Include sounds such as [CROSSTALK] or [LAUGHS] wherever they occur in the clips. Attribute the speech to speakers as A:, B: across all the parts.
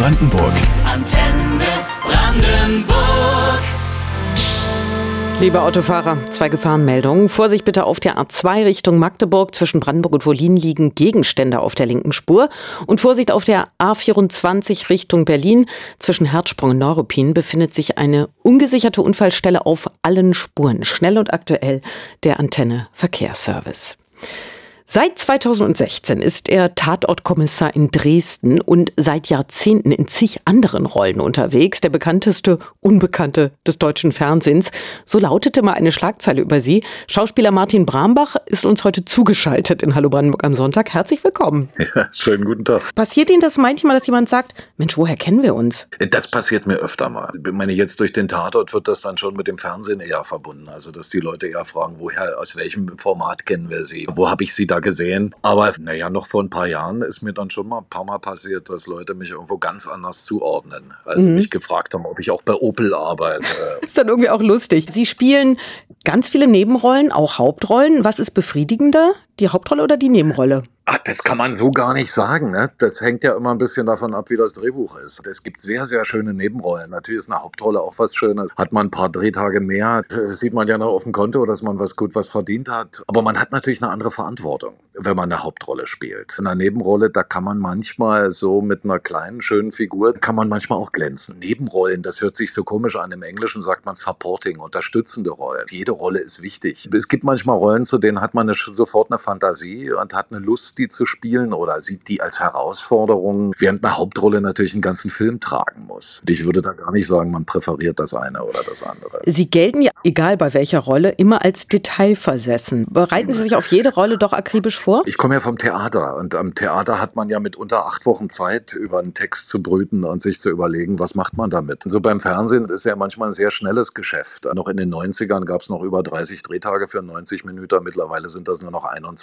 A: Brandenburg.
B: Antenne Brandenburg.
C: Liebe Autofahrer, zwei Gefahrenmeldungen. Vorsicht bitte auf der A2 Richtung Magdeburg. Zwischen Brandenburg und Wolin liegen Gegenstände auf der linken Spur. Und Vorsicht auf der A24 Richtung Berlin. Zwischen Herzsprung und Neuruppin befindet sich eine ungesicherte Unfallstelle auf allen Spuren. Schnell und aktuell der Antenne Verkehrsservice. Seit 2016 ist er Tatortkommissar in Dresden und seit Jahrzehnten in zig anderen Rollen unterwegs. Der bekannteste Unbekannte des deutschen Fernsehens. So lautete mal eine Schlagzeile über sie. Schauspieler Martin Brambach ist uns heute zugeschaltet in Hallo Brandenburg am Sonntag. Herzlich willkommen.
D: Ja, schönen guten Tag.
C: Passiert Ihnen das manchmal, dass jemand sagt, Mensch, woher kennen wir uns?
D: Das passiert mir öfter mal. Ich meine, jetzt durch den Tatort wird das dann schon mit dem Fernsehen eher verbunden. Also, dass die Leute eher fragen, woher, aus welchem Format kennen wir sie? Wo habe ich sie da gesehen. Aber naja, noch vor ein paar Jahren ist mir dann schon mal ein paar Mal passiert, dass Leute mich irgendwo ganz anders zuordnen. Also mhm. mich gefragt haben, ob ich auch bei Opel arbeite. [LAUGHS]
C: ist dann irgendwie auch lustig. Sie spielen ganz viele Nebenrollen, auch Hauptrollen. Was ist befriedigender, die Hauptrolle oder die Nebenrolle?
D: Ach, das kann man so gar nicht sagen. Ne? Das hängt ja immer ein bisschen davon ab, wie das Drehbuch ist. Es gibt sehr, sehr schöne Nebenrollen. Natürlich ist eine Hauptrolle auch was Schönes. Hat man ein paar Drehtage mehr, sieht man ja noch auf dem Konto, dass man was gut was verdient hat. Aber man hat natürlich eine andere Verantwortung, wenn man eine Hauptrolle spielt. In einer Nebenrolle, da kann man manchmal so mit einer kleinen, schönen Figur, kann man manchmal auch glänzen. Nebenrollen, das hört sich so komisch an. Im Englischen sagt man Supporting, unterstützende Rollen. Jede Rolle ist wichtig. Es gibt manchmal Rollen, zu denen hat man eine, sofort eine Fantasie und hat eine Lust, die zu spielen oder sieht die als Herausforderung, während eine Hauptrolle natürlich einen ganzen Film tragen muss. Und ich würde da gar nicht sagen, man präferiert das eine oder das andere.
C: Sie gelten ja, egal bei welcher Rolle, immer als detailversessen. Bereiten Sie sich auf jede Rolle doch akribisch vor?
D: Ich komme ja vom Theater und am Theater hat man ja mitunter acht Wochen Zeit, über einen Text zu brüten und sich zu überlegen, was macht man damit. So beim Fernsehen ist ja manchmal ein sehr schnelles Geschäft. Noch in den 90ern gab es noch über 30 Drehtage für 90 Minuten. Mittlerweile sind das nur noch 21.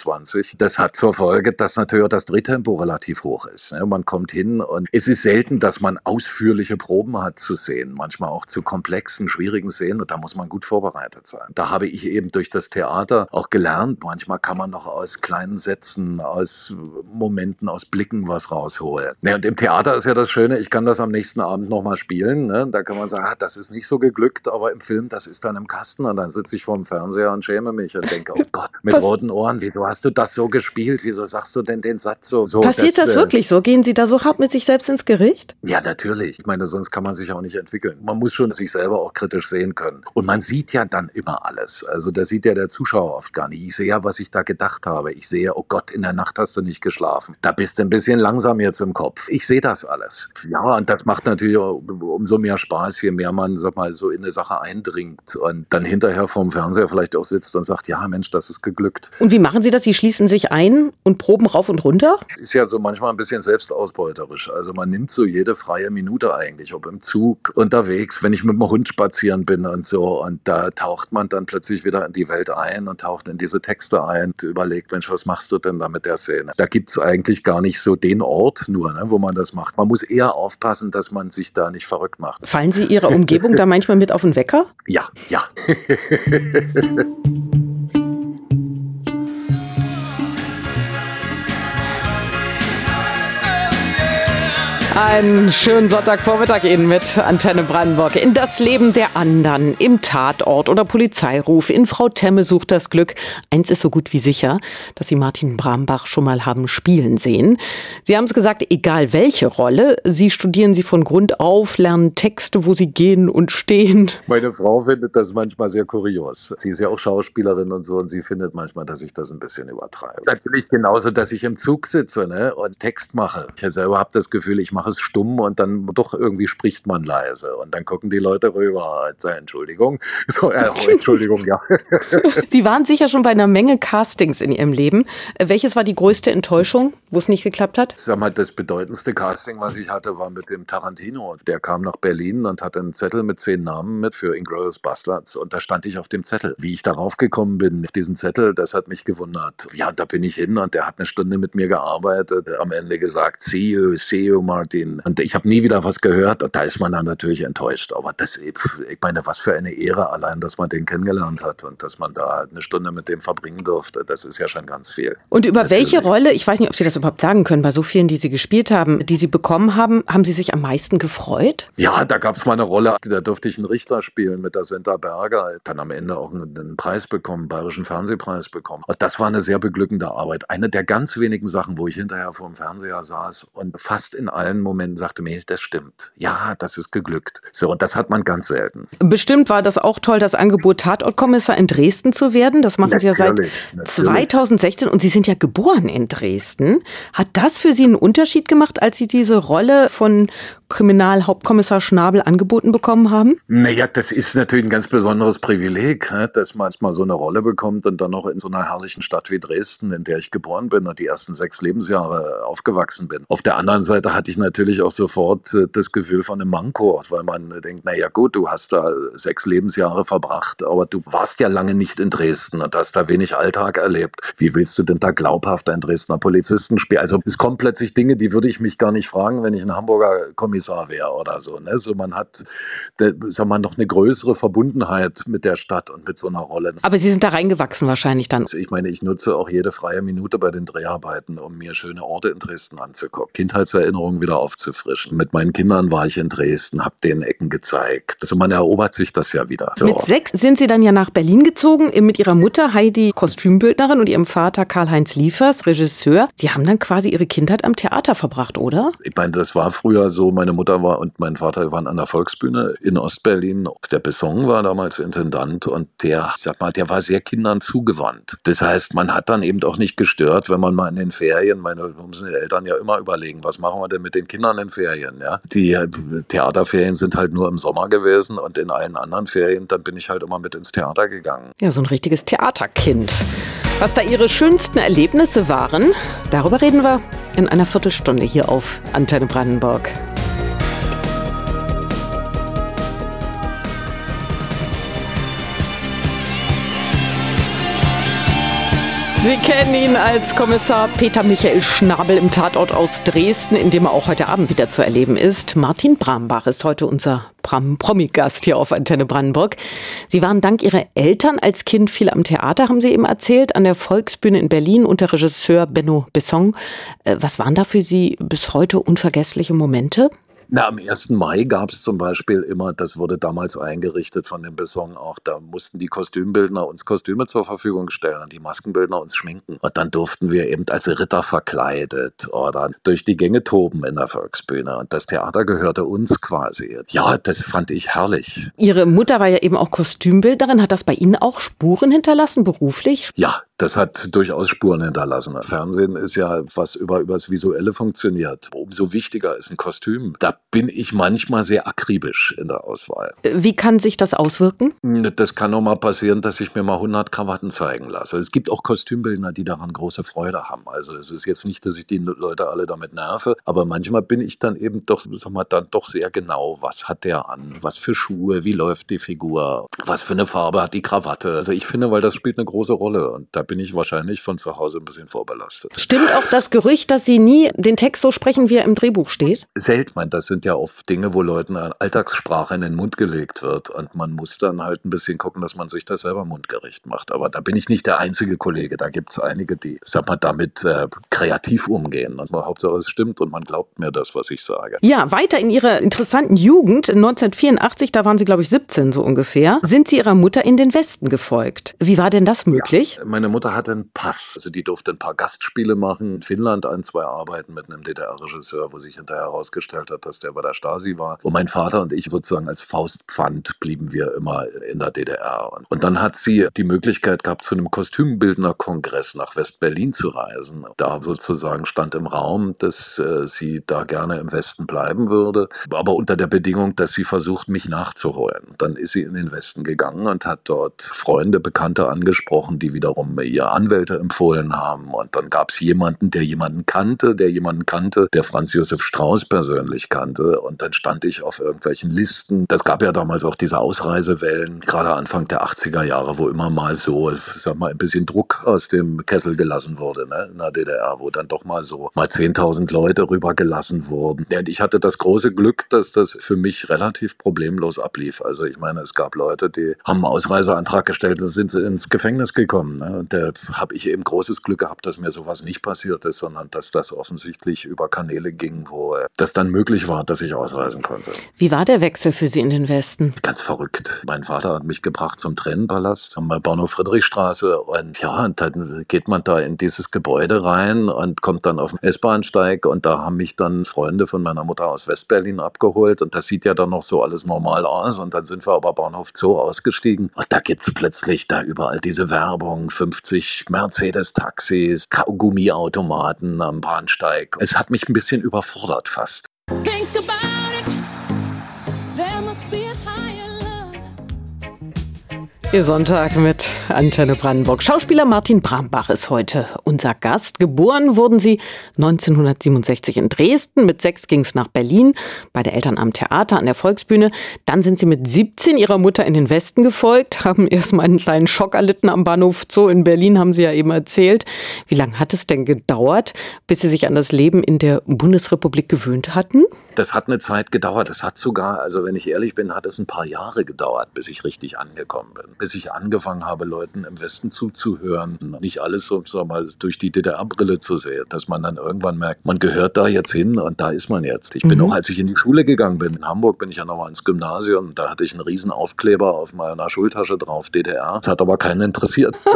D: Das hat zur Folge, dass natürlich auch das Drehtempo relativ hoch ist. Ne? Man kommt hin und es ist selten, dass man ausführliche Proben hat zu sehen, manchmal auch zu komplexen, schwierigen Szenen und da muss man gut vorbereitet sein. Da habe ich eben durch das Theater auch gelernt, manchmal kann man noch aus kleinen Sätzen, aus Momenten, aus Blicken was rausholen. Und im Theater ist ja das Schöne, ich kann das am nächsten Abend nochmal spielen. Ne? Da kann man sagen, ah, das ist nicht so geglückt, aber im Film, das ist dann im Kasten und dann sitze ich vor dem Fernseher und schäme mich und denke, oh Gott, mit roten Ohren, wieso hast du das so gespielt? Wieso sagst du denn den Satz so? so
C: Passiert das, das wirklich so? Gehen Sie da so hart mit sich selbst ins Gericht?
D: Ja, natürlich. Ich meine, sonst kann man sich auch nicht entwickeln. Man muss schon sich selber auch kritisch sehen können. Und man sieht ja dann immer alles. Also das sieht ja der Zuschauer oft gar nicht. Ich sehe ja, was ich da gedacht habe. Ich sehe, oh Gott, in der Nacht hast du nicht geschlafen. Da bist du ein bisschen langsam jetzt im Kopf. Ich sehe das alles. Ja, und das macht natürlich umso mehr Spaß, je mehr man, sag mal, so in eine Sache eindringt und dann hinterher vorm Fernseher vielleicht auch sitzt und sagt, ja, Mensch, das ist geglückt.
C: Und wie machen Sie das? Sie schließen sich ein und proben rauf und runter?
D: Ist ja so manchmal ein bisschen selbstausbeuterisch. Also man nimmt so jede freie Minute eigentlich, ob im Zug, unterwegs, wenn ich mit dem Hund spazieren bin und so. Und da taucht man dann plötzlich wieder in die Welt ein und taucht in diese Texte ein und überlegt, Mensch, was machst du denn da mit der Szene? Da gibt es eigentlich gar nicht so den Ort nur, ne, wo man das macht. Man muss eher aufpassen, dass man sich da nicht verrückt macht.
C: Fallen Sie Ihrer Umgebung da [LAUGHS] manchmal mit auf den Wecker?
D: Ja, ja. [LAUGHS]
C: Einen schönen Sonntagvormittag Ihnen mit Antenne Brandenburg. In das Leben der anderen, im Tatort oder Polizeiruf, in Frau Temme sucht das Glück. Eins ist so gut wie sicher, dass Sie Martin Brambach schon mal haben spielen sehen. Sie haben es gesagt, egal welche Rolle, Sie studieren sie von Grund auf, lernen Texte, wo Sie gehen und stehen.
D: Meine Frau findet das manchmal sehr kurios. Sie ist ja auch Schauspielerin und so und sie findet manchmal, dass ich das ein bisschen übertreibe. Natürlich genauso, dass ich im Zug sitze ne, und Text mache. Ich selber habe das Gefühl, ich mache es stumm und dann doch irgendwie spricht man leise. Und dann gucken die Leute rüber, Entschuldigung. [LAUGHS] So, äh, oh, Entschuldigung, ja. [LAUGHS]
C: Sie waren sicher schon bei einer Menge Castings in Ihrem Leben. Welches war die größte Enttäuschung, wo es nicht geklappt hat?
D: Sag mal, das bedeutendste Casting, was ich hatte, war mit dem Tarantino. Der kam nach Berlin und hatte einen Zettel mit zehn Namen mit für Inglourious Bastards. Und da stand ich auf dem Zettel. Wie ich darauf gekommen bin, auf diesen Zettel, das hat mich gewundert. Ja, da bin ich hin und der hat eine Stunde mit mir gearbeitet. Am Ende gesagt, see you, see you, Martin. Den. Und ich habe nie wieder was gehört. Und da ist man dann natürlich enttäuscht. Aber das, ich meine, was für eine Ehre allein, dass man den kennengelernt hat und dass man da eine Stunde mit dem verbringen durfte. Das ist ja schon ganz viel.
C: Und über natürlich. welche Rolle, ich weiß nicht, ob Sie das überhaupt sagen können, bei so vielen, die Sie gespielt haben, die Sie bekommen haben, haben Sie sich am meisten gefreut?
D: Ja, da gab es mal eine Rolle, da durfte ich einen Richter spielen mit der Senta Berger. Dann am Ende auch einen Preis bekommen, Bayerischen Fernsehpreis bekommen. Und das war eine sehr beglückende Arbeit. Eine der ganz wenigen Sachen, wo ich hinterher vor dem Fernseher saß und fast in allen Momenten sagte mir, das stimmt. Ja, das ist geglückt. So, und das hat man ganz selten.
C: Bestimmt war das auch toll, das Angebot Tatortkommissar in Dresden zu werden. Das machen natürlich, Sie ja seit natürlich. 2016 und Sie sind ja geboren in Dresden. Hat das für Sie einen Unterschied gemacht, als Sie diese Rolle von Kriminalhauptkommissar Schnabel angeboten bekommen haben?
D: Naja, das ist natürlich ein ganz besonderes Privileg, dass man mal so eine Rolle bekommt und dann noch in so einer herrlichen Stadt wie Dresden, in der ich geboren bin und die ersten sechs Lebensjahre aufgewachsen bin. Auf der anderen Seite hatte ich natürlich auch sofort äh, das Gefühl von einem Manko, weil man denkt, naja gut, du hast da sechs Lebensjahre verbracht, aber du warst ja lange nicht in Dresden und hast da wenig Alltag erlebt. Wie willst du denn da glaubhaft einen Dresdner Polizisten spielen? Also es kommen plötzlich Dinge, die würde ich mich gar nicht fragen, wenn ich ein Hamburger Kommissar wäre oder so. Ne? So man hat, sag mal, noch eine größere Verbundenheit mit der Stadt und mit so einer Rolle.
C: Aber Sie sind da reingewachsen wahrscheinlich dann.
D: Ich meine, ich nutze auch jede freie Minute bei den Dreharbeiten, um mir schöne Orte in Dresden anzugucken, Kindheitserinnerungen wieder aufzufrischen. Mit meinen Kindern war ich in Dresden, habe den Ecken gezeigt. Also man erobert sich das ja wieder.
C: So. Mit sechs sind Sie dann ja nach Berlin gezogen, mit Ihrer Mutter Heidi Kostümbildnerin und Ihrem Vater Karl-Heinz Liefers, Regisseur. Sie haben dann quasi Ihre Kindheit am Theater verbracht, oder?
D: Ich meine, das war früher so. Meine Mutter war und mein Vater waren an der Volksbühne in Ostberlin. Der Besson war damals Intendant und der, sag mal, der war sehr Kindern zugewandt. Das heißt, man hat dann eben auch nicht gestört, wenn man mal in den Ferien, meine müssen die Eltern ja immer überlegen, was machen wir denn mit den Kindern in Ferien? Ja? Die äh, Theaterferien sind halt nur im Sommer gewesen und in allen anderen Ferien, dann bin ich halt immer mit ins Theater gegangen.
C: Ja, so ein richtiges Theaterkind. Was da ihre schönsten Erlebnisse waren, darüber reden wir in einer Viertelstunde hier auf Antenne Brandenburg. Sie kennen ihn als Kommissar Peter Michael Schnabel im Tatort aus Dresden, in dem er auch heute Abend wieder zu erleben ist. Martin Brambach ist heute unser Promi-Gast hier auf Antenne Brandenburg. Sie waren dank Ihrer Eltern als Kind viel am Theater, haben Sie eben erzählt, an der Volksbühne in Berlin unter Regisseur Benno Besson. Äh, was waren da für Sie bis heute unvergessliche Momente?
D: Na, am 1. Mai gab es zum Beispiel immer, das wurde damals eingerichtet von dem Besong auch, da mussten die Kostümbildner uns Kostüme zur Verfügung stellen, die Maskenbildner uns schminken. Und dann durften wir eben als Ritter verkleidet oder durch die Gänge toben in der Volksbühne. Und das Theater gehörte uns quasi. Ja, das fand ich herrlich.
C: Ihre Mutter war ja eben auch Kostümbildnerin. Hat das bei Ihnen auch Spuren hinterlassen, beruflich?
D: Ja, das hat durchaus Spuren hinterlassen. Fernsehen ist ja was über übers Visuelle funktioniert. Umso wichtiger ist ein Kostüm. Da bin ich manchmal sehr akribisch in der Auswahl.
C: Wie kann sich das auswirken?
D: Das kann auch mal passieren, dass ich mir mal 100 Krawatten zeigen lasse. Es gibt auch Kostümbildner, die daran große Freude haben. Also es ist jetzt nicht, dass ich die Leute alle damit nerve, aber manchmal bin ich dann eben doch, sag mal, dann doch sehr genau. Was hat der an? Was für Schuhe? Wie läuft die Figur? Was für eine Farbe hat die Krawatte? Also ich finde, weil das spielt eine große Rolle und da bin ich wahrscheinlich von zu Hause ein bisschen vorbelastet.
C: Stimmt auch das Gerücht, dass Sie nie den Text so sprechen, wie er im Drehbuch steht?
D: Selten. Das sind ja oft Dinge, wo Leuten eine Alltagssprache in den Mund gelegt wird. Und man muss dann halt ein bisschen gucken, dass man sich das selber mundgerecht macht. Aber da bin ich nicht der einzige Kollege. Da gibt es einige, die, sag mal, damit äh, kreativ umgehen. Und Hauptsache es stimmt und man glaubt mir das, was ich sage.
C: Ja, weiter in Ihrer interessanten Jugend, 1984, da waren Sie, glaube ich, 17 so ungefähr, sind Sie Ihrer Mutter in den Westen gefolgt. Wie war denn das möglich?
D: Ja, meine Mutter hatte einen Pass. Also die durfte ein paar Gastspiele machen. In Finnland ein, zwei Arbeiten mit einem DDR-Regisseur, wo sich hinterher herausgestellt hat, dass der bei der Stasi war. Und mein Vater und ich sozusagen als Faustpfand blieben wir immer in der DDR. Und dann hat sie die Möglichkeit gehabt, zu einem Kostümbildnerkongress nach West-Berlin zu reisen. Da sozusagen stand im Raum, dass äh, sie da gerne im Westen bleiben würde, aber unter der Bedingung, dass sie versucht, mich nachzuholen. Dann ist sie in den Westen gegangen und hat dort Freunde, Bekannte angesprochen, die wiederum ihr Anwälte empfohlen haben. Und dann gab es jemanden, der jemanden kannte, der jemanden kannte, der Franz Josef Strauß persönlich kannte. Und dann stand ich auf irgendwelchen Listen. Das gab ja damals auch diese Ausreisewellen, gerade Anfang der 80er Jahre, wo immer mal so, sag mal, ein bisschen Druck aus dem Kessel gelassen wurde ne, in der DDR, wo dann doch mal so mal 10.000 Leute rübergelassen wurden. Und ich hatte das große Glück, dass das für mich relativ problemlos ablief. Also ich meine, es gab Leute, die haben einen Ausreiseantrag gestellt und sind ins Gefängnis gekommen. Ne? Da habe ich eben großes Glück gehabt, dass mir sowas nicht passiert ist, sondern dass das offensichtlich über Kanäle ging, wo äh, das dann möglich war, dass ich ausreisen konnte.
C: Wie war der Wechsel für Sie in den Westen?
D: Ganz verrückt. Mein Vater hat mich gebracht zum Tränenpalast am Bahnhof Friedrichstraße und ja, und dann geht man da in dieses Gebäude rein und kommt dann auf den S-Bahnsteig und da haben mich dann Freunde von meiner Mutter aus Westberlin abgeholt und das sieht ja dann noch so alles normal aus und dann sind wir aber Bahnhof Zoo ausgestiegen und da gibt es plötzlich da überall diese Werbung, 50 Mercedes-Taxis, Kaugummiautomaten am Bahnsteig. Es hat mich ein bisschen überfordert fast.
C: Ihr Sonntag mit Antenne Brandenburg. Schauspieler Martin Brambach ist heute unser Gast. Geboren wurden sie 1967 in Dresden. Mit sechs ging es nach Berlin, bei der Eltern am Theater an der Volksbühne. Dann sind sie mit 17 ihrer Mutter in den Westen gefolgt, haben erstmal einen kleinen Schock erlitten am Bahnhof Zoo in Berlin, haben sie ja eben erzählt. Wie lange hat es denn gedauert, bis sie sich an das Leben in der Bundesrepublik gewöhnt hatten?
D: Das hat eine Zeit gedauert. Das hat sogar, also wenn ich ehrlich bin, hat es ein paar Jahre gedauert, bis ich richtig angekommen bin bis ich angefangen habe, Leuten im Westen zuzuhören. Nicht alles so, so mal durch die DDR-Brille zu sehen, dass man dann irgendwann merkt, man gehört da jetzt hin und da ist man jetzt. Ich bin mhm. auch, als ich in die Schule gegangen bin, in Hamburg bin ich ja nochmal ins Gymnasium, da hatte ich einen riesen Aufkleber auf meiner Schultasche drauf, DDR. Das hat aber keinen interessiert. [LAUGHS]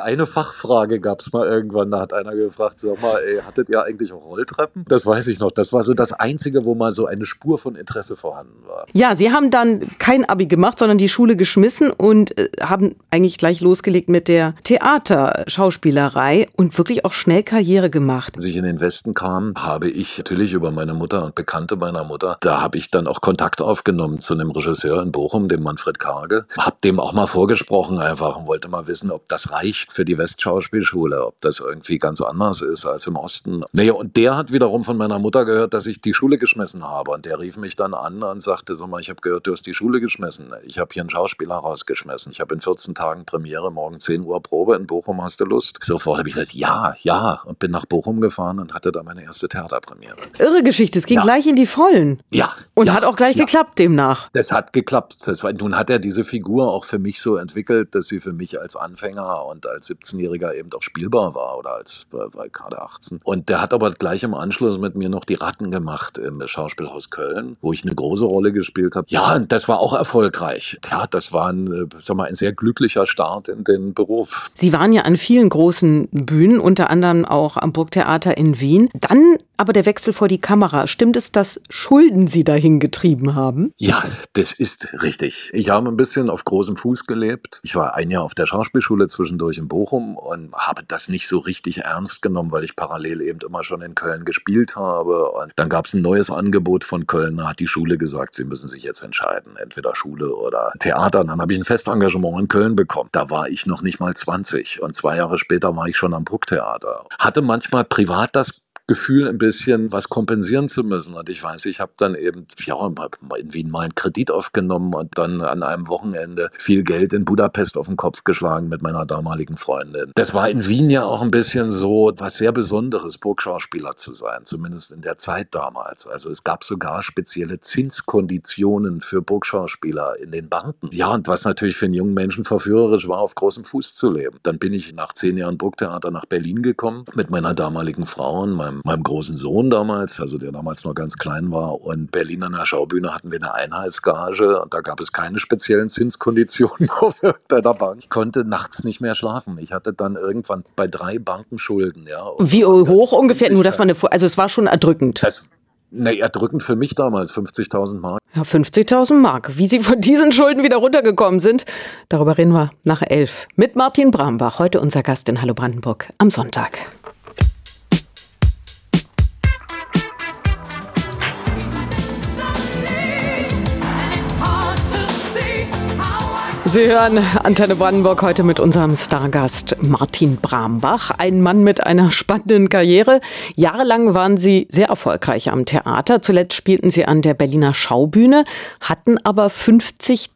D: Eine Fachfrage gab es mal irgendwann, da hat einer gefragt, sag mal, ey, hattet ihr eigentlich auch Rolltreppen? Das weiß ich noch. Das war so das Einzige, wo mal so eine Spur von Interesse vorhanden war.
C: Ja, Sie haben dann kein Abi gemacht, sondern die Schule geschmissen und äh, haben eigentlich gleich losgelegt mit der Theaterschauspielerei und wirklich auch schnell Karriere gemacht.
D: Als ich in den Westen kam, habe ich natürlich über meine Mutter und Bekannte meiner Mutter, da habe ich dann auch Kontakt aufgenommen zu einem Regisseur in Bochum, dem Manfred Karge. Hab dem auch mal vorgesprochen einfach und wollte mal wissen, ob das reicht für die Westschauspielschule, ob das irgendwie ganz anders ist als im Osten. Naja, und der hat wiederum von meiner Mutter gehört, dass ich die Schule geschmissen habe. Und der rief mich dann an und sagte, so mal, ich habe gehört, du hast die Schule geschmissen. Ich habe hier einen Schauspieler rausgekommen rausgeschmissen. Ich habe in 14 Tagen Premiere, morgen 10 Uhr Probe in Bochum, hast du Lust? Sofort habe ich gesagt, ja, ja. Und bin nach Bochum gefahren und hatte da meine erste Theaterpremiere.
C: Irre Geschichte, es ging ja. gleich in die Vollen.
D: Ja.
C: Und
D: ja,
C: hat auch gleich ja. geklappt demnach.
D: Das hat geklappt. Das war, nun hat er diese Figur auch für mich so entwickelt, dass sie für mich als Anfänger und als 17-Jähriger eben auch spielbar war oder als war gerade 18. Und der hat aber gleich im Anschluss mit mir noch die Ratten gemacht im Schauspielhaus Köln, wo ich eine große Rolle gespielt habe. Ja, und das war auch erfolgreich. Ja, das war ein äh, sag mal, ein sehr glücklicher Start in den Beruf.
C: Sie waren ja an vielen großen Bühnen, unter anderem auch am Burgtheater in Wien. Dann aber der Wechsel vor die Kamera. Stimmt es, dass Schulden Sie dahin getrieben haben?
D: Ja, das ist richtig. Ich habe ein bisschen auf großem Fuß gelebt. Ich war ein Jahr auf der Schauspielschule zwischendurch in Bochum und habe das nicht so richtig ernst genommen, weil ich parallel eben immer schon in Köln gespielt habe. Und dann gab es ein neues Angebot von Köln. Da hat die Schule gesagt, sie müssen sich jetzt entscheiden, entweder Schule oder Theater. Und dann habe ich ein Festengagement in Köln bekommen. Da war ich noch nicht mal 20 und zwei Jahre später war ich schon am Brucktheater. Hatte manchmal privat das Gefühl, ein bisschen was kompensieren zu müssen. Und ich weiß, ich habe dann eben ja, in Wien mal einen Kredit aufgenommen und dann an einem Wochenende viel Geld in Budapest auf den Kopf geschlagen mit meiner damaligen Freundin. Das war in Wien ja auch ein bisschen so was sehr Besonderes, Burgschauspieler zu sein, zumindest in der Zeit damals. Also es gab sogar spezielle Zinskonditionen für Burgschauspieler in den Banken. Ja, und was natürlich für einen jungen Menschen verführerisch war, auf großem Fuß zu leben. Dann bin ich nach zehn Jahren Burgtheater nach Berlin gekommen mit meiner damaligen Frau und meinem meinem, großen Sohn damals, also der damals noch ganz klein war. Und Berlin an der Schaubühne hatten wir eine Einheitsgage und da gab es keine speziellen Zinskonditionen [LAUGHS] auf der Bank. Ich konnte nachts nicht mehr schlafen. Ich hatte dann irgendwann bei drei Banken Schulden. Ja,
C: Wie hoch ungefähr? Nur, dass man eine, also es war schon erdrückend.
D: Es, Ne, erdrückend für mich damals, 50.000 Mark.
C: Ja, 50.000 Mark. Wie Sie von diesen Schulden wieder runtergekommen sind, darüber reden wir nach elf. Mit Martin Brambach, heute unser Gast in Hallo Brandenburg am Sonntag. Sie hören Antenne Brandenburg heute mit unserem Stargast Martin Brambach. Ein Mann mit einer spannenden Karriere. Jahrelang waren Sie sehr erfolgreich am Theater. Zuletzt spielten Sie an der Berliner Schaubühne, hatten aber 50.000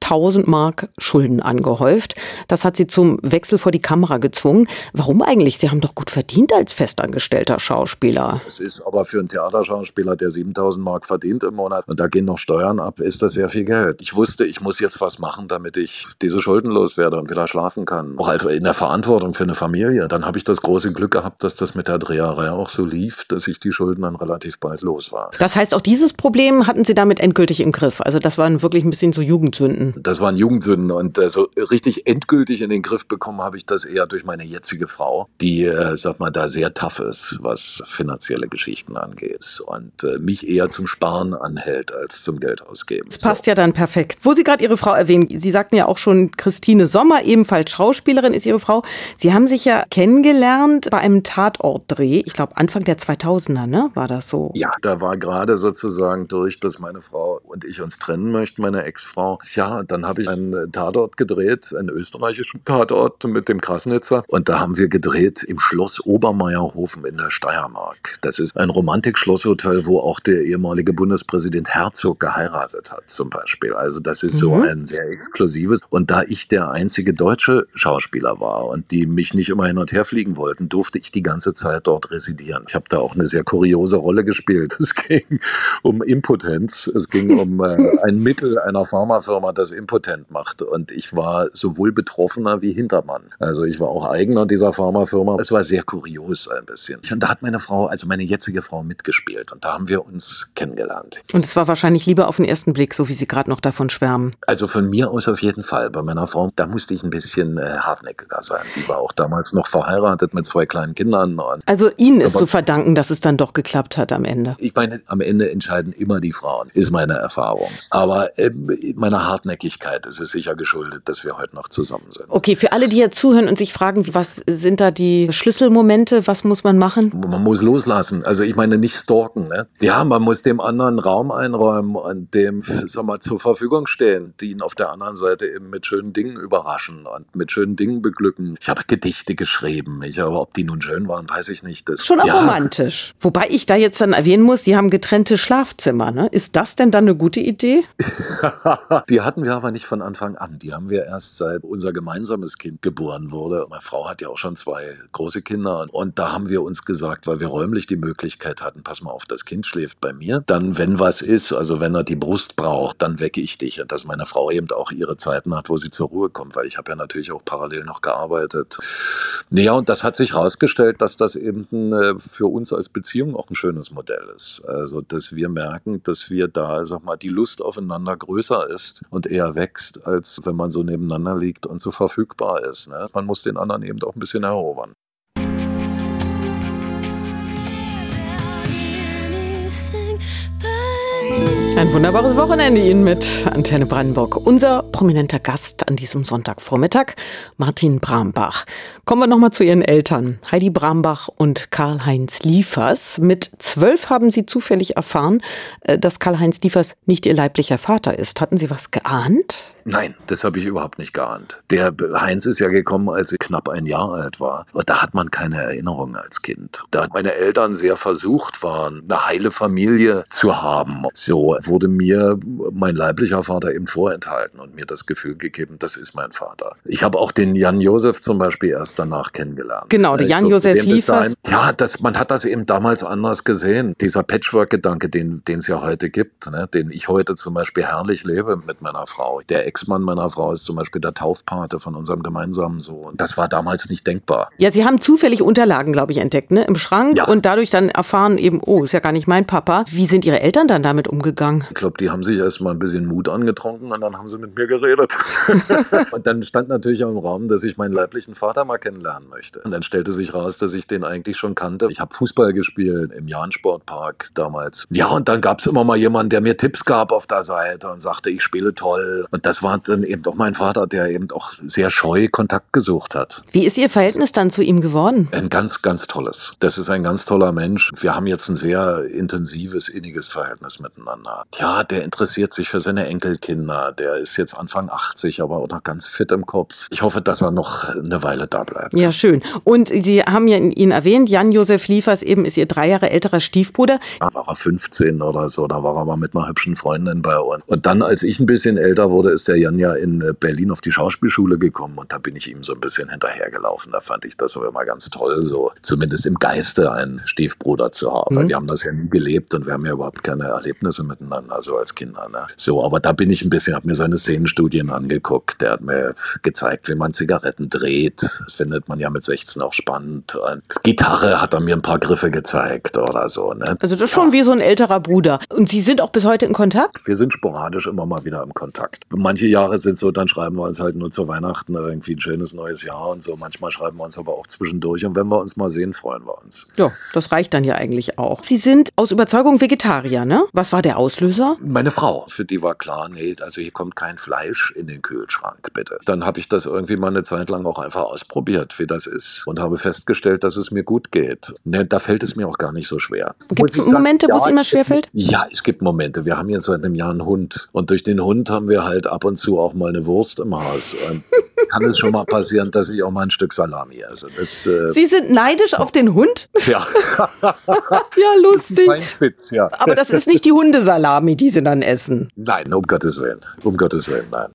C: Mark Schulden angehäuft. Das hat Sie zum Wechsel vor die Kamera gezwungen. Warum eigentlich? Sie haben doch gut verdient als festangestellter Schauspieler.
D: Es ist aber für einen Theaterschauspieler, der 7.000 Mark verdient im Monat und da gehen noch Steuern ab, ist das sehr viel Geld. Ich wusste, ich muss jetzt was machen, damit ich diese Schulden loswerde und wieder schlafen kann. Auch also in der Verantwortung für eine Familie. Dann habe ich das große Glück gehabt, dass das mit der Dreherei auch so lief, dass ich die Schulden dann relativ bald los war.
C: Das heißt, auch dieses Problem hatten Sie damit endgültig im Griff. Also das waren wirklich ein bisschen so Jugendsünden.
D: Das waren Jugendsünden und äh, so richtig endgültig in den Griff bekommen habe ich das eher durch meine jetzige Frau, die, äh, sag mal, da sehr tough ist, was finanzielle Geschichten angeht und äh, mich eher zum Sparen anhält als zum Geld ausgeben.
C: Das passt so. ja dann perfekt. Wo Sie gerade Ihre Frau erwähnen, Sie sagten ja auch schon, Christine Sommer, ebenfalls Schauspielerin, ist Ihre Frau. Sie haben sich ja kennengelernt bei einem Tatortdreh, ich glaube Anfang der 2000er, ne? War das so?
D: Ja, da war gerade sozusagen durch, dass meine Frau und ich uns trennen möchten, meine Ex-Frau. Ja, dann habe ich einen Tatort gedreht, einen österreichischen Tatort mit dem Krasnitzer. Und da haben wir gedreht im Schloss Obermeierhofen in der Steiermark. Das ist ein Romantik-Schlosshotel, wo auch der ehemalige Bundespräsident Herzog geheiratet hat, zum Beispiel. Also das ist mhm. so ein sehr exklusives. Und da ich der einzige deutsche Schauspieler war und die mich nicht immer hin und her fliegen wollten, durfte ich die ganze Zeit dort residieren. Ich habe da auch eine sehr kuriose Rolle gespielt. [LAUGHS] Es ging um Impotenz. Es ging um äh, ein Mittel einer Pharmafirma, das impotent macht. Und ich war sowohl Betroffener wie Hintermann. Also ich war auch Eigener dieser Pharmafirma. Es war sehr kurios ein bisschen. Und da hat meine Frau, also meine jetzige Frau, mitgespielt. Und da haben wir uns kennengelernt.
C: Und es war wahrscheinlich lieber auf den ersten Blick, so wie Sie gerade noch davon schwärmen.
D: Also von mir aus auf jeden Fall. Bei meiner Frau, da musste ich ein bisschen äh, hartnäckiger sein. Die war auch damals noch verheiratet mit zwei kleinen Kindern.
C: also Ihnen ist zu verdanken, dass es dann doch geklappt hat am Ende.
D: Ich meine, am Ende entscheiden immer die Frauen, ist meine Erfahrung. Aber äh, meiner Hartnäckigkeit ist es sicher geschuldet, dass wir heute noch zusammen sind.
C: Okay, für alle, die jetzt zuhören und sich fragen, was sind da die Schlüsselmomente, was muss man machen?
D: Man muss loslassen. Also ich meine nicht stalken. Ne? Ja, man muss dem anderen Raum einräumen und dem sag mal, zur Verfügung stehen, die ihn auf der anderen Seite eben mit schönen Dingen überraschen und mit schönen Dingen beglücken. Ich habe Gedichte geschrieben, ich, aber ob die nun schön waren, weiß ich nicht.
C: Das, Schon auch ja. romantisch. Wobei ich da jetzt dann erwähnen muss, die haben getrennte Schlafzimmer. Ne? Ist das denn dann eine gute Idee? [LAUGHS]
D: die hatten wir aber nicht von Anfang an. Die haben wir erst seit unser gemeinsames Kind geboren wurde. Meine Frau hat ja auch schon zwei große Kinder. Und da haben wir uns gesagt, weil wir räumlich die Möglichkeit hatten, pass mal auf, das Kind schläft bei mir. Dann, wenn was ist, also wenn er die Brust braucht, dann wecke ich dich. Und dass meine Frau eben auch ihre Zeiten hat, wo sie zur Ruhe kommt, weil ich habe ja natürlich auch parallel noch gearbeitet. Naja, und das hat sich herausgestellt, dass das eben äh, für uns als Beziehung auch ein schönes Modell ist. Also, dass wir merken, dass wir da, sag mal, die Lust aufeinander größer ist und eher wächst, als wenn man so nebeneinander liegt und so verfügbar ist. Ne? Man muss den anderen eben auch ein bisschen erobern.
C: Ein wunderbares Wochenende Ihnen mit Antenne Brandenburg. Unser prominenter Gast an diesem Sonntagvormittag, Martin Brambach. Kommen wir nochmal zu Ihren Eltern, Heidi Brambach und Karl-Heinz Liefers. Mit zwölf haben Sie zufällig erfahren, äh, dass Karl-Heinz Liefers nicht Ihr leiblicher Vater ist. Hatten Sie was geahnt?
D: Nein, das habe ich überhaupt nicht geahnt. Der Heinz ist ja gekommen, als ich knapp ein Jahr alt war. Da hat man keine Erinnerung als Kind. Da meine Eltern sehr versucht waren, eine heile Familie zu haben. So wurde mir mein leiblicher Vater eben vorenthalten und mir das Gefühl gegeben, das ist mein Vater. Ich habe auch den Jan Josef zum Beispiel erst danach kennengelernt.
C: Genau, der Jan Josef Liefers.
D: Ja, das, man hat das eben damals anders gesehen. Dieser Patchwork-Gedanke, den es ja heute gibt, ne, den ich heute zum Beispiel herrlich lebe mit meiner Frau. Der Ex-Mann meiner Frau ist zum Beispiel der Taufpate von unserem gemeinsamen Sohn. Das war damals nicht denkbar.
C: Ja, Sie haben zufällig Unterlagen, glaube ich, entdeckt, ne? Im Schrank ja. und dadurch dann erfahren eben, oh, ist ja gar nicht mein Papa. Wie sind Ihre Eltern dann damit umgegangen?
D: Ich glaube, die haben sich erst mal ein bisschen Mut angetrunken und dann haben sie mit mir geredet. [LAUGHS] und dann stand natürlich auch im Raum, dass ich meinen leiblichen Vater mal kennenlernen möchte. Und dann stellte sich raus, dass ich den eigentlich schon kannte. Ich habe Fußball gespielt im Jahn-Sportpark damals. Ja, und dann gab es immer mal jemanden, der mir Tipps gab auf der Seite und sagte, ich spiele toll. Und das war dann eben auch mein Vater, der eben auch sehr scheu Kontakt gesucht hat.
C: Wie ist Ihr Verhältnis dann zu ihm geworden?
D: Ein ganz, ganz tolles. Das ist ein ganz toller Mensch. Wir haben jetzt ein sehr intensives, inniges Verhältnis miteinander. Ja, der interessiert sich für seine Enkelkinder. Der ist jetzt Anfang 80, aber auch noch ganz fit im Kopf. Ich hoffe, dass er noch eine Weile da bleibt.
C: Ja, schön. Und Sie haben ja ihn erwähnt, Jan-Josef Liefers eben ist Ihr drei Jahre älterer Stiefbruder.
D: Da war er 15 oder so, da war er mal mit einer hübschen Freundin bei uns. Und dann, als ich ein bisschen älter wurde, ist der Jan ja in äh, Berlin auf die Schauspielschule gekommen und da bin ich ihm so ein bisschen hinterhergelaufen. Da fand ich das immer ganz toll, so zumindest im Geiste einen Stiefbruder zu haben. Mhm. Weil wir haben das ja nie gelebt und wir haben ja überhaupt keine Erlebnisse miteinander, so als Kinder. Ne? So, aber da bin ich ein bisschen, habe mir seine Szenenstudien angeguckt. Der hat mir gezeigt, wie man Zigaretten dreht. Das findet man ja mit 16 auch spannend. Gitarre hat er mir ein paar Griffe gezeigt oder so. Ne?
C: Also das ist schon ja. wie so ein älterer Bruder. Und Sie sind auch bis heute in Kontakt?
D: Wir sind sporadisch immer mal wieder im Kontakt. Manche Jahre sind so, dann schreiben wir uns halt nur zu Weihnachten irgendwie ein schönes neues Jahr und so. Manchmal schreiben wir uns aber auch zwischendurch. Und wenn wir uns mal sehen, freuen wir uns.
C: Ja, das reicht dann ja eigentlich auch. Sie sind aus Überzeugung Vegetarier, ne? Was war der Auslöser?
D: Meine Frau. Für die war klar, nee, also hier kommt kein Fleisch in den Kühlschrank, bitte. Dann habe ich das irgendwie mal eine Zeit lang auch einfach ausprobiert, wie das ist. Und habe festgestellt, dass es mir gut geht. Ne, da fällt es mir auch gar nicht so schwer.
C: Gibt es Momente, wo es immer schwer fällt?
D: Ja, es gibt Momente. Wir haben jetzt seit einem Jahr einen Hund. Und durch den Hund haben wir halt ab und zu auch mal eine Wurst im Haus. [LAUGHS] Kann es schon mal passieren, dass ich auch mal ein Stück Salami esse. Das,
C: äh, Sie sind neidisch so. auf den Hund?
D: Ja. [LAUGHS]
C: ja, lustig. Spitz, ja. Aber das ist nicht die Hundesalami, die Sie dann essen.
D: Nein, um Gottes Willen. Um Gottes Willen, nein.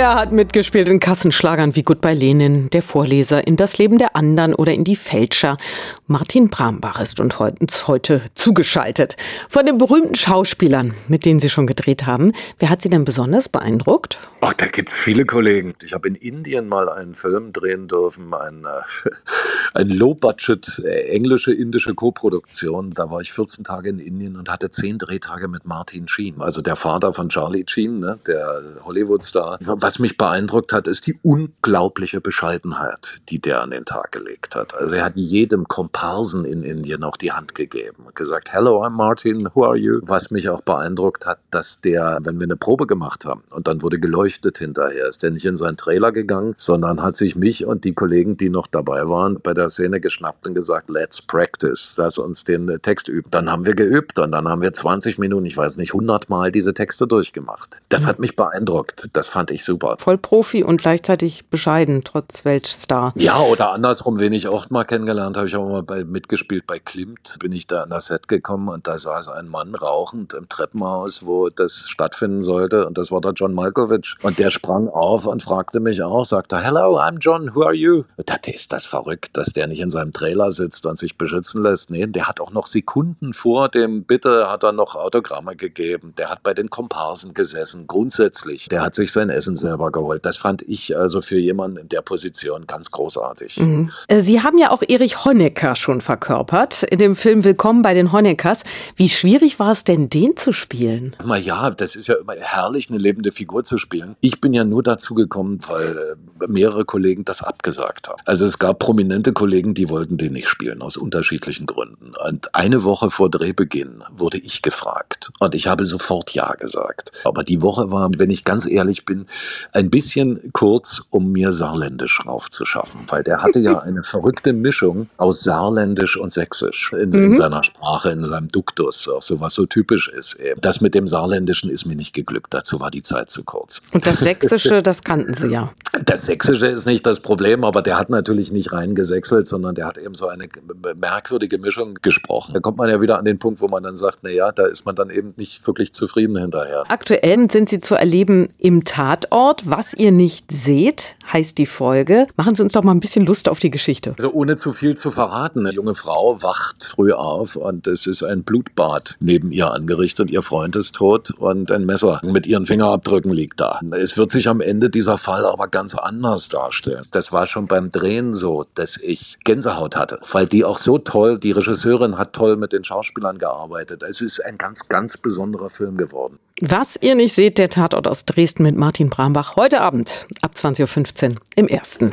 C: Er hat mitgespielt in Kassenschlagern wie Goodbye Lenin, Der Vorleser, in Das Leben der anderen oder in Die Fälscher. Martin Brambach ist uns heute zugeschaltet. Von den berühmten Schauspielern, mit denen Sie schon gedreht haben, wer hat Sie denn besonders beeindruckt?
D: Ach, da gibt es viele Kollegen. Ich habe in Indien mal einen Film drehen dürfen, ein, äh, [LAUGHS] ein Low-Budget äh, englische, indische Koproduktion. Da war ich 14 Tage in Indien und hatte 10 Drehtage mit Martin Sheen, also der Vater von Charlie Sheen, ne, der Hollywood-Star. Was mich beeindruckt hat, ist die unglaubliche Bescheidenheit, die der an den Tag gelegt hat. Also er hat jedem Komparsen in Indien auch die Hand gegeben und gesagt, Hello, I'm Martin, who are you? Was mich auch beeindruckt hat, dass der, wenn wir eine Probe gemacht haben und dann wurde geleuchtet hinterher, ist der nicht in seinen Trailer gegangen, sondern hat sich mich und die Kollegen, die noch dabei waren, bei der Szene geschnappt und gesagt, let's practice, lass uns den Text üben. Dann haben wir geübt und dann haben wir 20 Minuten, ich weiß nicht, 100 Mal diese Texte durchgemacht. Das hat mich beeindruckt. Das fand ich super.
C: Voll Profi und gleichzeitig bescheiden, trotz Weltstar.
D: Ja, oder andersrum, wen ich auch mal kennengelernt habe, ich auch mal bei, mitgespielt bei Klimt, bin ich da an das Set gekommen und da saß ein Mann rauchend im Treppenhaus, wo das stattfinden sollte und das war der John Malkovich. Und der sprang auf und fragte mich auch, sagte, Hello, I'm John, who are you? Dachte, ist das verrückt, dass der nicht in seinem Trailer sitzt und sich beschützen lässt? Nee, der hat auch noch Sekunden vor dem Bitte hat er noch Autogramme gegeben. Der hat bei den Komparsen gesessen, grundsätzlich. Der hat sich sein Essen selber geholt. Das fand ich also für jemanden in der Position ganz großartig.
C: Mhm. Äh, Sie haben ja auch Erich Honecker schon verkörpert in dem Film Willkommen bei den Honeckers. Wie schwierig war es denn, den zu spielen?
D: Na ja, das ist ja immer herrlich, eine lebende Figur zu spielen. Ich bin ja nur dazu gekommen, weil äh, mehrere Kollegen das abgesagt haben. Also es gab prominente Kollegen, die wollten den nicht spielen, aus unterschiedlichen Gründen. Und eine Woche vor Drehbeginn wurde ich gefragt. Und ich habe sofort Ja gesagt. Aber die Woche war, wenn ich ganz ehrlich bin, ein bisschen kurz, um mir Saarländisch raufzuschaffen, weil der hatte ja eine verrückte Mischung aus Saarländisch und Sächsisch in, mhm. in seiner Sprache, in seinem Duktus, auch so was so typisch ist. Eben. Das mit dem Saarländischen ist mir nicht geglückt, dazu war die Zeit zu kurz.
C: Und das Sächsische, das kannten Sie ja.
D: Das Sächsische ist nicht das Problem, aber der hat natürlich nicht rein gesächselt, sondern der hat eben so eine merkwürdige Mischung gesprochen. Da kommt man ja wieder an den Punkt, wo man dann sagt, na ja, da ist man dann eben nicht wirklich zufrieden hinterher.
C: Aktuell sind Sie zu erleben im Tatort. Was ihr nicht seht, heißt die Folge. Machen Sie uns doch mal ein bisschen Lust auf die Geschichte.
D: Also ohne zu viel zu verraten. Eine junge Frau wacht früh auf und es ist ein Blutbad neben ihr angerichtet. Ihr Freund ist tot und ein Messer mit ihren Fingerabdrücken liegt da. Es wird sich am Ende dieser Fall aber ganz anders darstellen. Das war schon beim Drehen so, dass ich Gänsehaut hatte, weil die auch so toll, die Regisseurin hat toll mit den Schauspielern gearbeitet. Es ist ein ganz, ganz besonderer Film geworden.
C: Was ihr nicht seht, der Tatort aus Dresden mit Martin Brambach. Heute Abend ab 20.15 Uhr im ersten.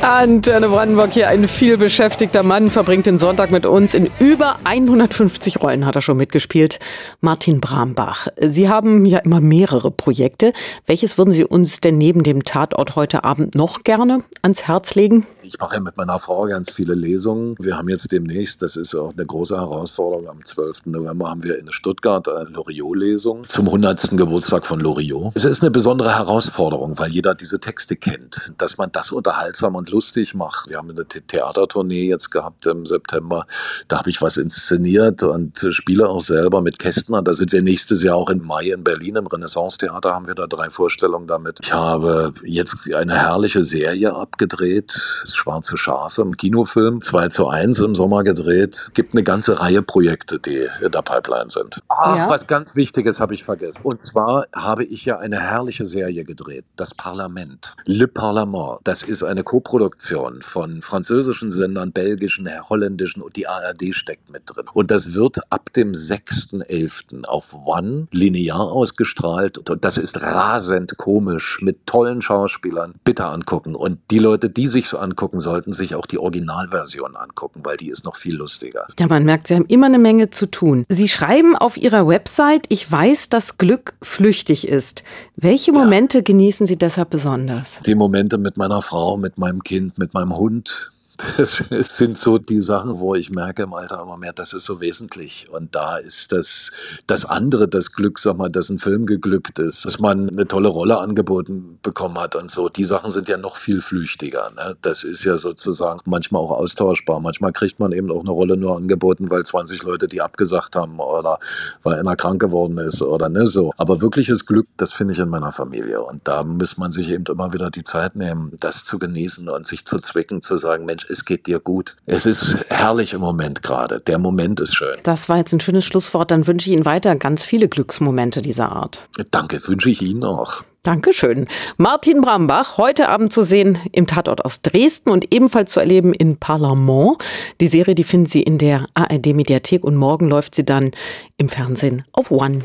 C: Antenne Brandenburg hier, ein vielbeschäftigter Mann, verbringt den Sonntag mit uns. In über 150 Rollen hat er schon mitgespielt. Martin Brambach. Sie haben ja immer mehrere Projekte. Welches würden Sie uns denn neben dem Tatort heute Abend noch gerne ans Herz legen?
D: Ich mache ja mit meiner Frau ganz viele Lesungen. Wir haben jetzt demnächst, das ist auch eine große Herausforderung, am 12. November haben wir in Stuttgart eine Loriot-Lesung zum 100. Geburtstag von Loriot. Es ist eine besondere Herausforderung, weil jeder diese Texte kennt. Dass man das unterhaltsam und lustig macht. Wir haben eine Theatertournee jetzt gehabt im September. Da habe ich was inszeniert und spiele auch selber mit Kästner. Da sind wir nächstes Jahr auch im Mai in Berlin im Renaissance-Theater haben wir da drei Vorstellungen damit. Ich habe jetzt eine herrliche Serie abgedreht. Schwarze Schafe im Kinofilm. 2 zu 1 im Sommer gedreht. Gibt eine ganze Reihe Projekte, die in der Pipeline sind. Ach, ja. was ganz Wichtiges habe ich vergessen. Und zwar habe ich ja eine herrliche Serie gedreht. Das Parlament. Le Parlement. Das ist eine Koproduktion von französischen Sendern, belgischen, holländischen und die ARD steckt mit drin. Und das wird ab dem 6.11. auf One linear ausgestrahlt. Und das ist rasend komisch mit tollen Schauspielern. Bitte angucken. Und die Leute, die sich's angucken, angucken, sollten sich auch die Originalversion angucken, weil die ist noch viel lustiger.
C: Ja, man merkt, Sie haben immer eine Menge zu tun. Sie schreiben auf Ihrer Website, ich weiß, dass Glück flüchtig ist. Welche Momente ja. genießen Sie deshalb besonders?
D: Die Momente mit meiner Frau, mit meinem Kind, mit meinem Hund, das [LAUGHS] sind so die Sachen, wo ich merke im Alter immer mehr, das ist so wesentlich. Und da ist das, das andere, das Glück, sag mal, dass ein Film geglückt ist, dass man eine tolle Rolle angeboten bekommen hat und so. Die Sachen sind ja noch viel flüchtiger. Ne? Das ist ja sozusagen manchmal auch austauschbar. Manchmal kriegt man eben auch eine Rolle nur angeboten, weil 20 Leute die abgesagt haben oder weil einer krank geworden ist oder ne so. Aber wirkliches Glück, das finde ich in meiner Familie. Und da muss man sich eben immer wieder die Zeit nehmen, das zu genießen und sich zu zwicken, zu sagen, Mensch, es geht dir gut. Es ist herrlich im Moment gerade. Der Moment ist schön.
C: Das war jetzt ein schönes Schlusswort. Dann wünsche ich Ihnen weiter ganz viele Glücksmomente dieser Art.
D: Danke, wünsche ich Ihnen auch.
C: Dankeschön. Martin Brambach, heute Abend zu sehen im Tatort aus Dresden und ebenfalls zu erleben in Parlament. Die Serie, die finden Sie in der ARD Mediathek und morgen läuft sie dann im Fernsehen auf One.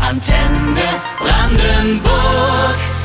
B: Antenne Brandenburg.